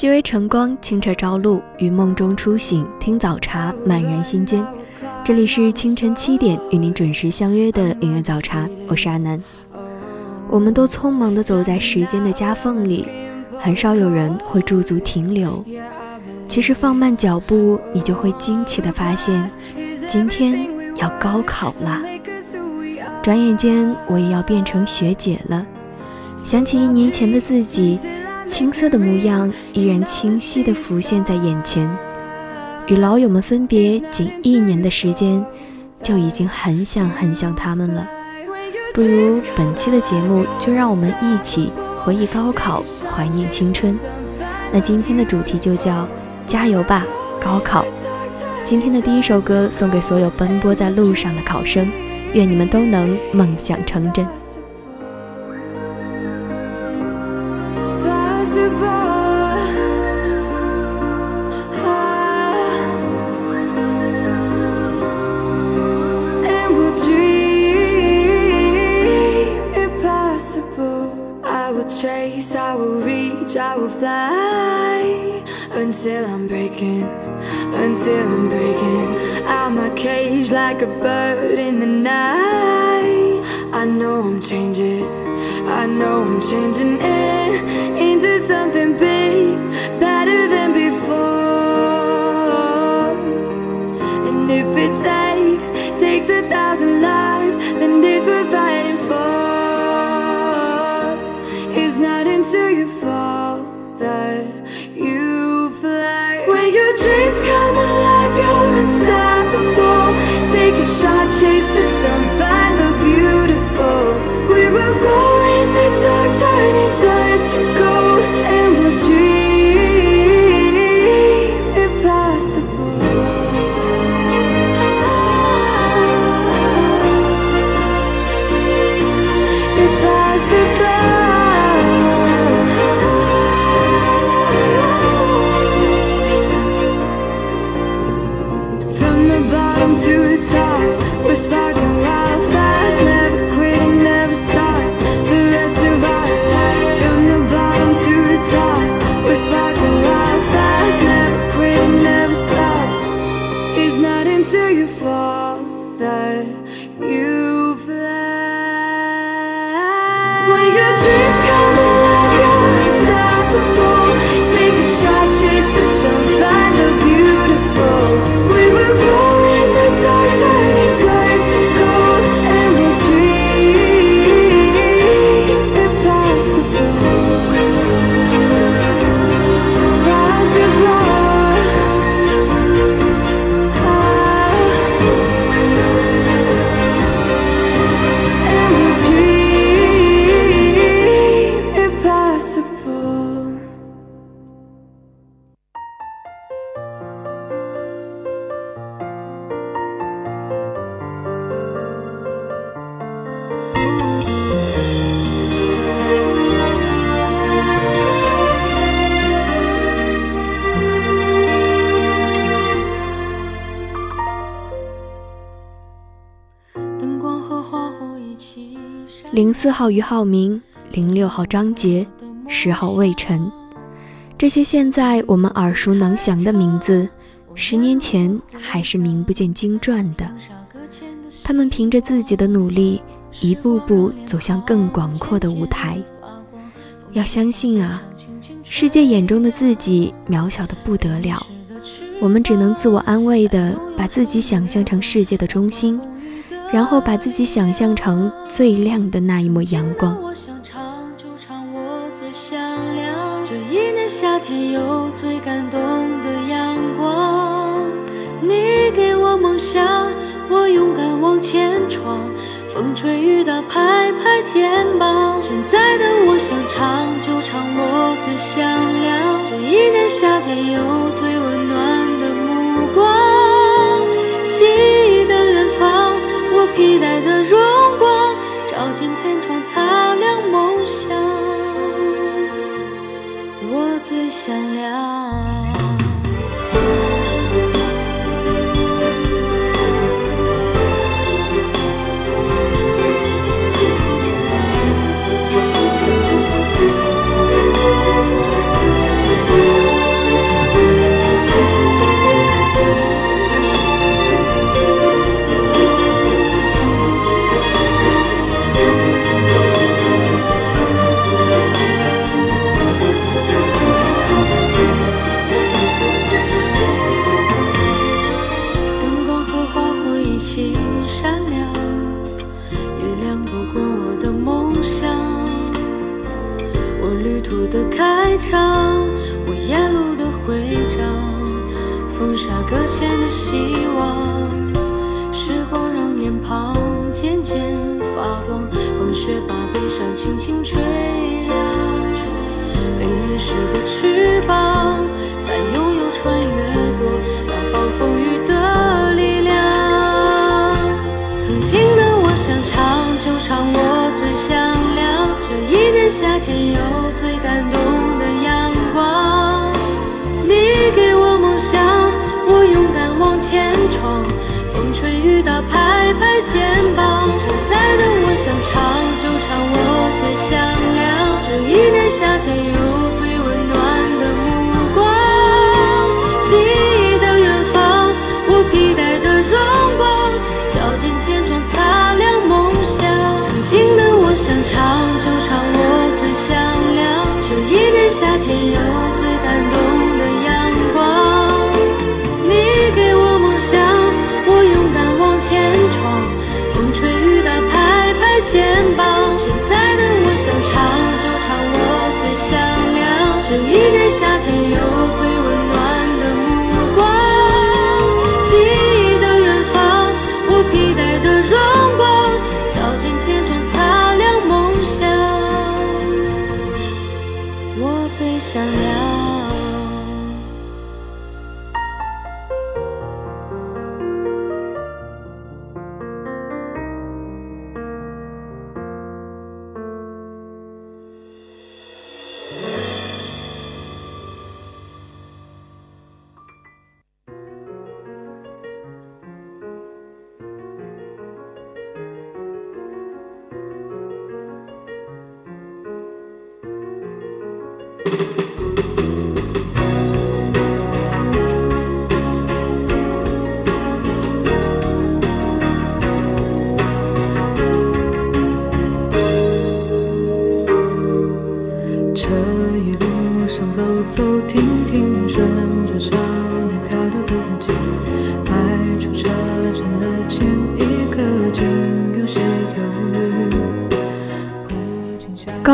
细微晨光，清澈朝露，于梦中初醒，听早茶，漫然心间。这里是清晨七点与您准时相约的音乐早茶，我是阿南。我们都匆忙地走在时间的夹缝里，很少有人会驻足停留。其实放慢脚步，你就会惊奇地发现，今天要高考啦！转眼间，我也要变成学姐了。想起一年前的自己。青涩的模样依然清晰地浮现在眼前，与老友们分别仅一年的时间，就已经很想很想他们了。不如本期的节目就让我们一起回忆高考，怀念青春。那今天的主题就叫“加油吧，高考”。今天的第一首歌送给所有奔波在路上的考生，愿你们都能梦想成真。Your dreams come alive. You're unstoppable 零四号于浩明，零六号张杰，十号魏晨，这些现在我们耳熟能详的名字，十年前还是名不见经传的。他们凭着自己的努力，一步步走向更广阔的舞台。要相信啊，世界眼中的自己渺小的不得了，我们只能自我安慰的把自己想象成世界的中心，然后把自己想象成最亮的那一抹阳光。我想唱就唱我最响亮，这一年夏天有最感动的阳光。你给我梦想，我勇敢往前闯，风吹雨打拍拍肩膀。现在的我想唱就唱我最响亮，这一年夏天有最温暖搁浅的希望。时光让脸庞渐渐发光，风雪把悲伤轻轻吹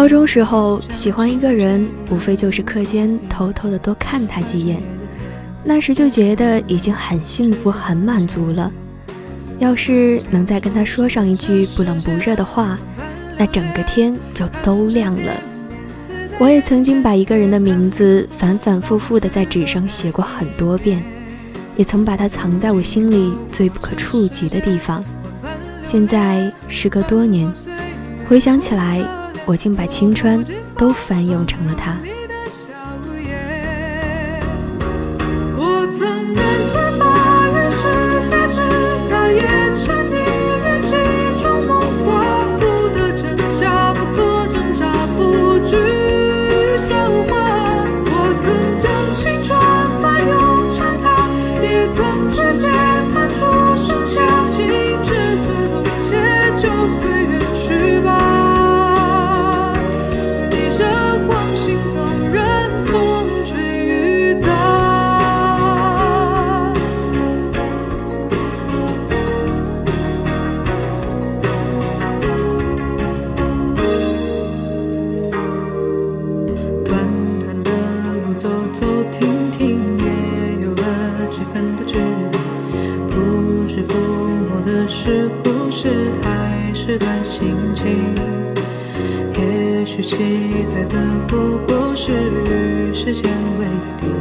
高中时候喜欢一个人，无非就是课间偷偷的多看他几眼，那时就觉得已经很幸福、很满足了。要是能再跟他说上一句不冷不热的话，那整个天就都亮了。我也曾经把一个人的名字反反复复的在纸上写过很多遍，也曾把它藏在我心里最不可触及的地方。现在时隔多年，回想起来，我竟把青春都翻涌成了他。走走停停也有了几分的距离，不是抚摸的是故事，还是段心情，也许期待的不过是与时间为敌。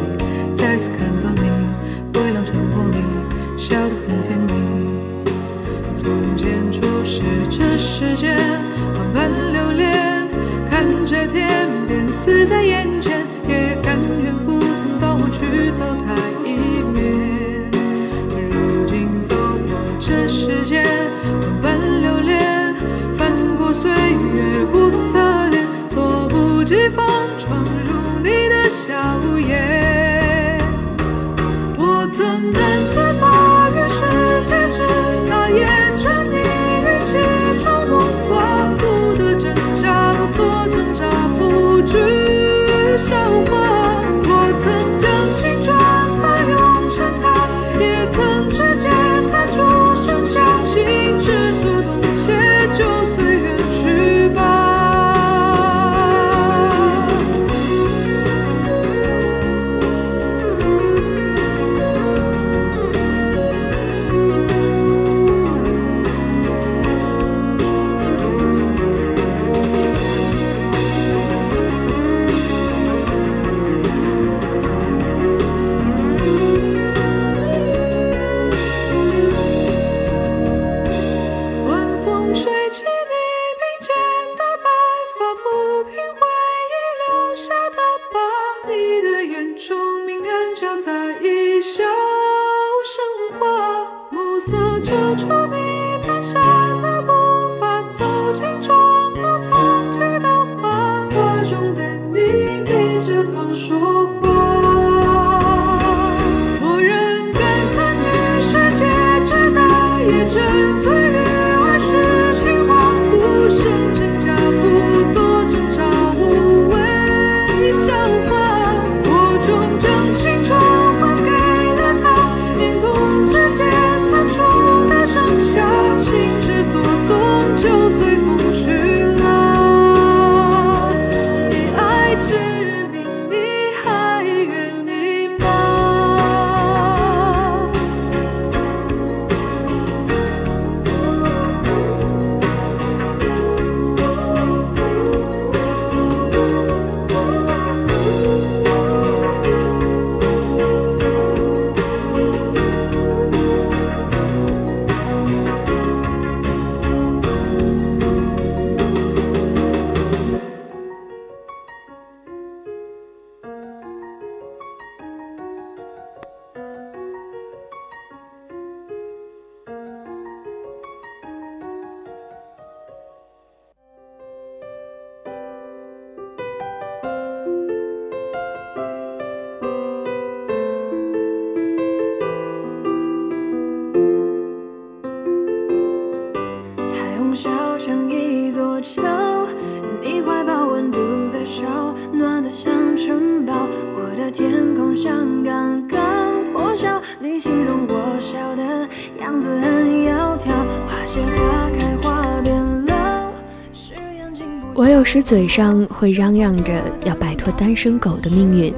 嘴上会嚷嚷着要摆脱单身狗的命运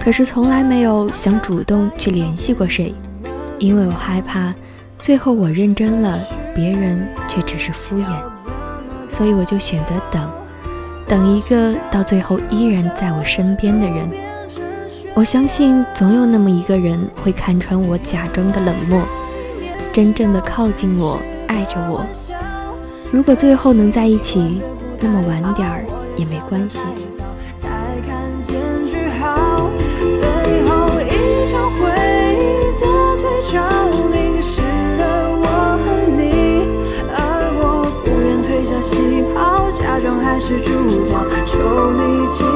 可是从来没有想主动去联系过谁因为我害怕最后我认真了别人却只是敷衍。所以我就选择等等一个到最后依然在我身边的人。我相信总有那么一个人会看穿我假装的冷漠真正的靠近我爱着我。如果最后能在一起那么晚点也没关系，看见最后一场回忆的退潮，淋湿了我和你，而我不愿褪下袍，假装还是主角，求你记。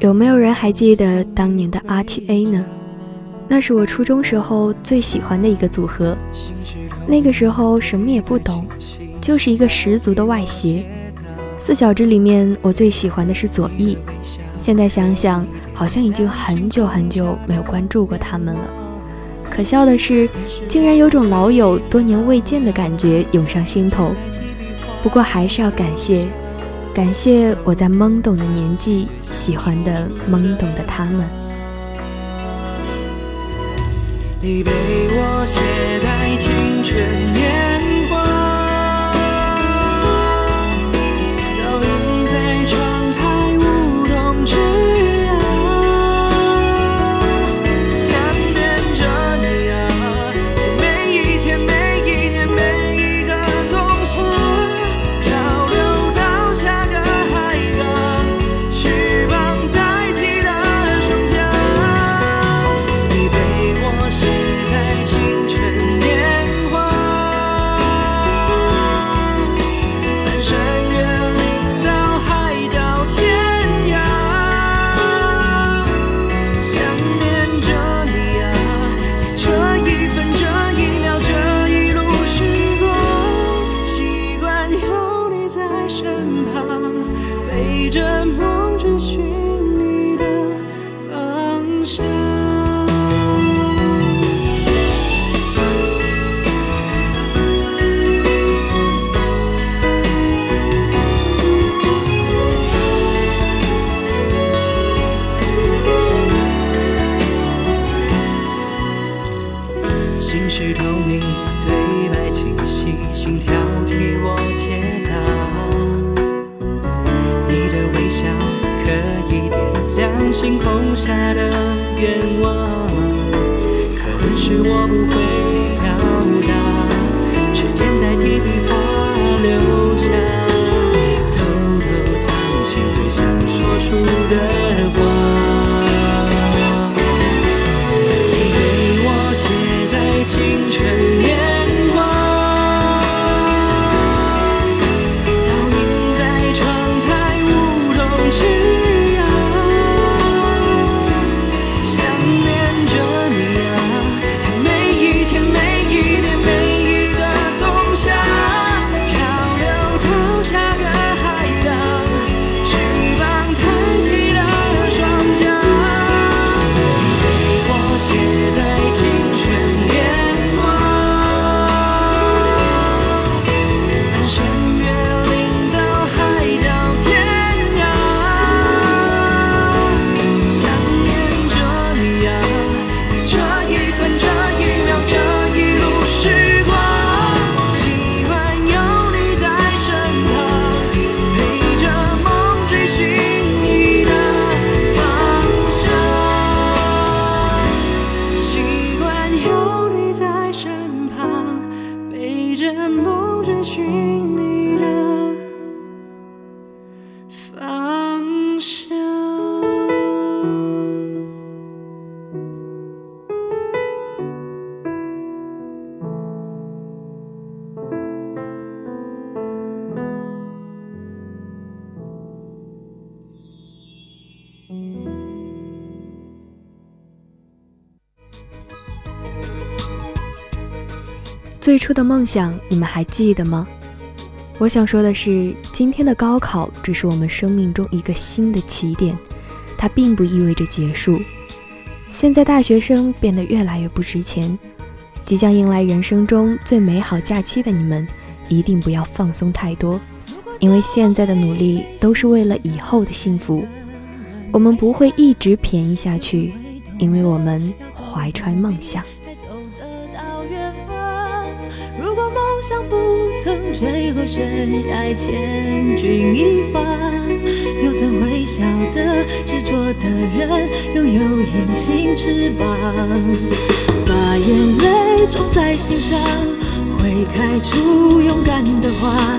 有没有人还记得当年的 RTA 呢？那是我初中时候最喜欢的一个组合。那个时候什么也不懂，就是一个十足的外邪。四小只里面，我最喜欢的是左翼。现在想想，好像已经很久很久没有关注过他们了。可笑的是，竟然有种老友多年未见的感觉涌上心头。不过还是要感谢，感谢我在懵懂的年纪喜欢的懵懂的他们。你被我写在青春年透明，对白清晰，心跳替我解答。你的微笑可以点亮星空下的愿望，可能是我不会最初的梦想，你们还记得吗？我想说的是，今天的高考只是我们生命中一个新的起点，它并不意味着结束。现在大学生变得越来越不值钱，即将迎来人生中最美好假期的你们，一定不要放松太多，因为现在的努力都是为了以后的幸福。我们不会一直便宜下去，因为我们怀揣梦想。才走得到远方。如果梦想不曾坠落悬崖，千钧一发，又怎会晓得执着的人拥有隐形翅膀？把眼泪种在心上，会开出勇敢的花，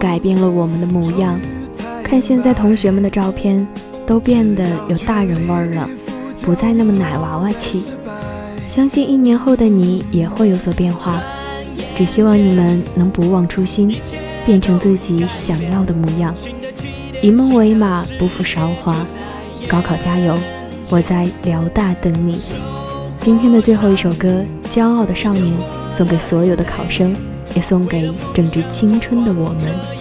改变了我们的模样。看现在同学们的照片，都变得有大人味儿了，不再那么奶娃娃气。相信一年后的你也会有所变化。只希望你们能不忘初心，变成自己想要的模样。以梦为马，不负韶华。高考加油！我在辽大等你。今天的最后一首歌《骄傲的少年》，送给所有的考生，也送给正值青春的我们。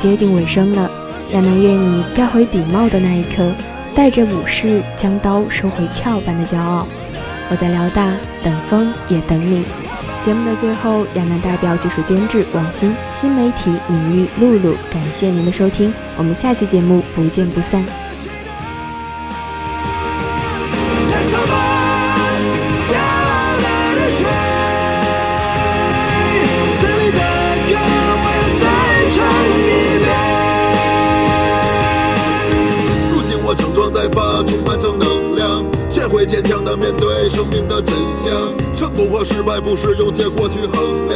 接近尾声了，亚楠愿你盖回笔帽的那一刻，带着武士将刀收回鞘般的骄傲。我在辽大等风也等你。节目的最后，亚楠代表技术监制王鑫、新媒体领域露露，感谢您的收听，我们下期节目不见不散。失败不是用结果去衡